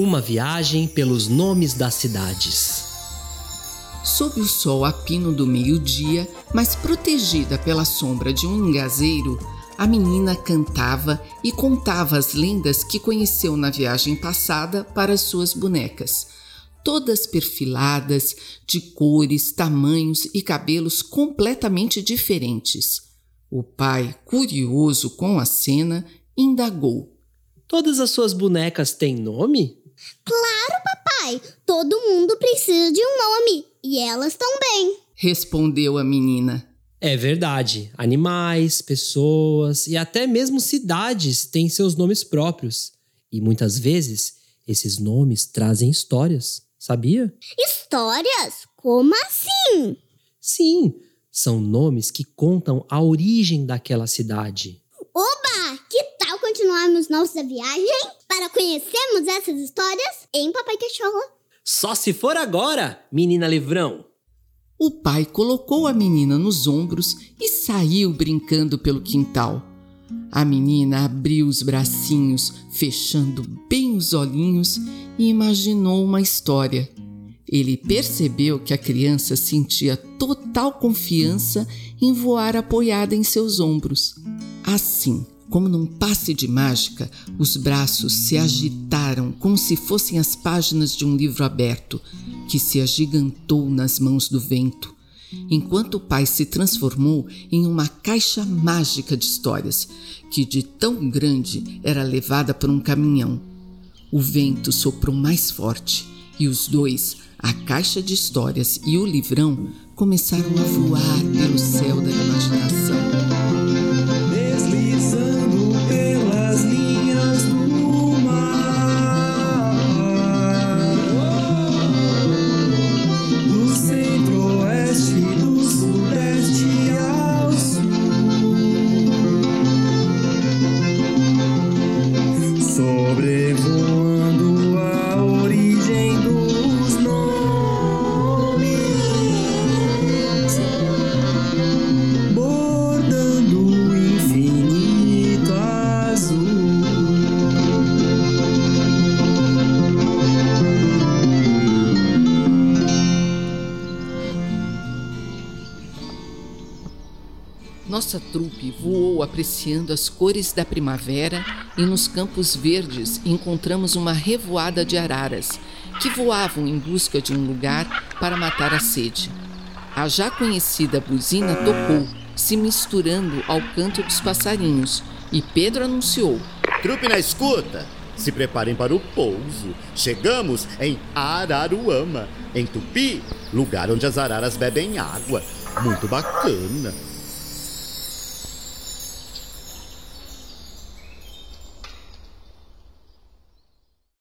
Uma viagem pelos nomes das cidades. Sob o sol a pino do meio-dia, mas protegida pela sombra de um engazeiro, a menina cantava e contava as lendas que conheceu na viagem passada para as suas bonecas, todas perfiladas, de cores, tamanhos e cabelos completamente diferentes. O pai, curioso com a cena, indagou: Todas as suas bonecas têm nome? Claro, papai! Todo mundo precisa de um nome e elas também, respondeu a menina. É verdade. Animais, pessoas e até mesmo cidades têm seus nomes próprios. E muitas vezes esses nomes trazem histórias, sabia? Histórias? Como assim? Sim, são nomes que contam a origem daquela cidade. Oba! Que continuarmos nossa viagem para conhecermos essas histórias em Papai Cachorro? Só se for agora, menina livrão! O pai colocou a menina nos ombros e saiu brincando pelo quintal. A menina abriu os bracinhos, fechando bem os olhinhos e imaginou uma história. Ele percebeu que a criança sentia total confiança em voar apoiada em seus ombros. Assim, como num passe de mágica, os braços se agitaram como se fossem as páginas de um livro aberto, que se agigantou nas mãos do vento, enquanto o pai se transformou em uma caixa mágica de histórias, que de tão grande era levada por um caminhão. O vento soprou mais forte e os dois, a caixa de histórias e o livrão, começaram a voar pelo céu da imaginação. sobre vós. Nossa trupe voou apreciando as cores da primavera e nos campos verdes encontramos uma revoada de araras que voavam em busca de um lugar para matar a sede. A já conhecida buzina tocou, se misturando ao canto dos passarinhos, e Pedro anunciou: Trupe na escuta! Se preparem para o pouso. Chegamos em Araruama, em Tupi, lugar onde as araras bebem água. Muito bacana.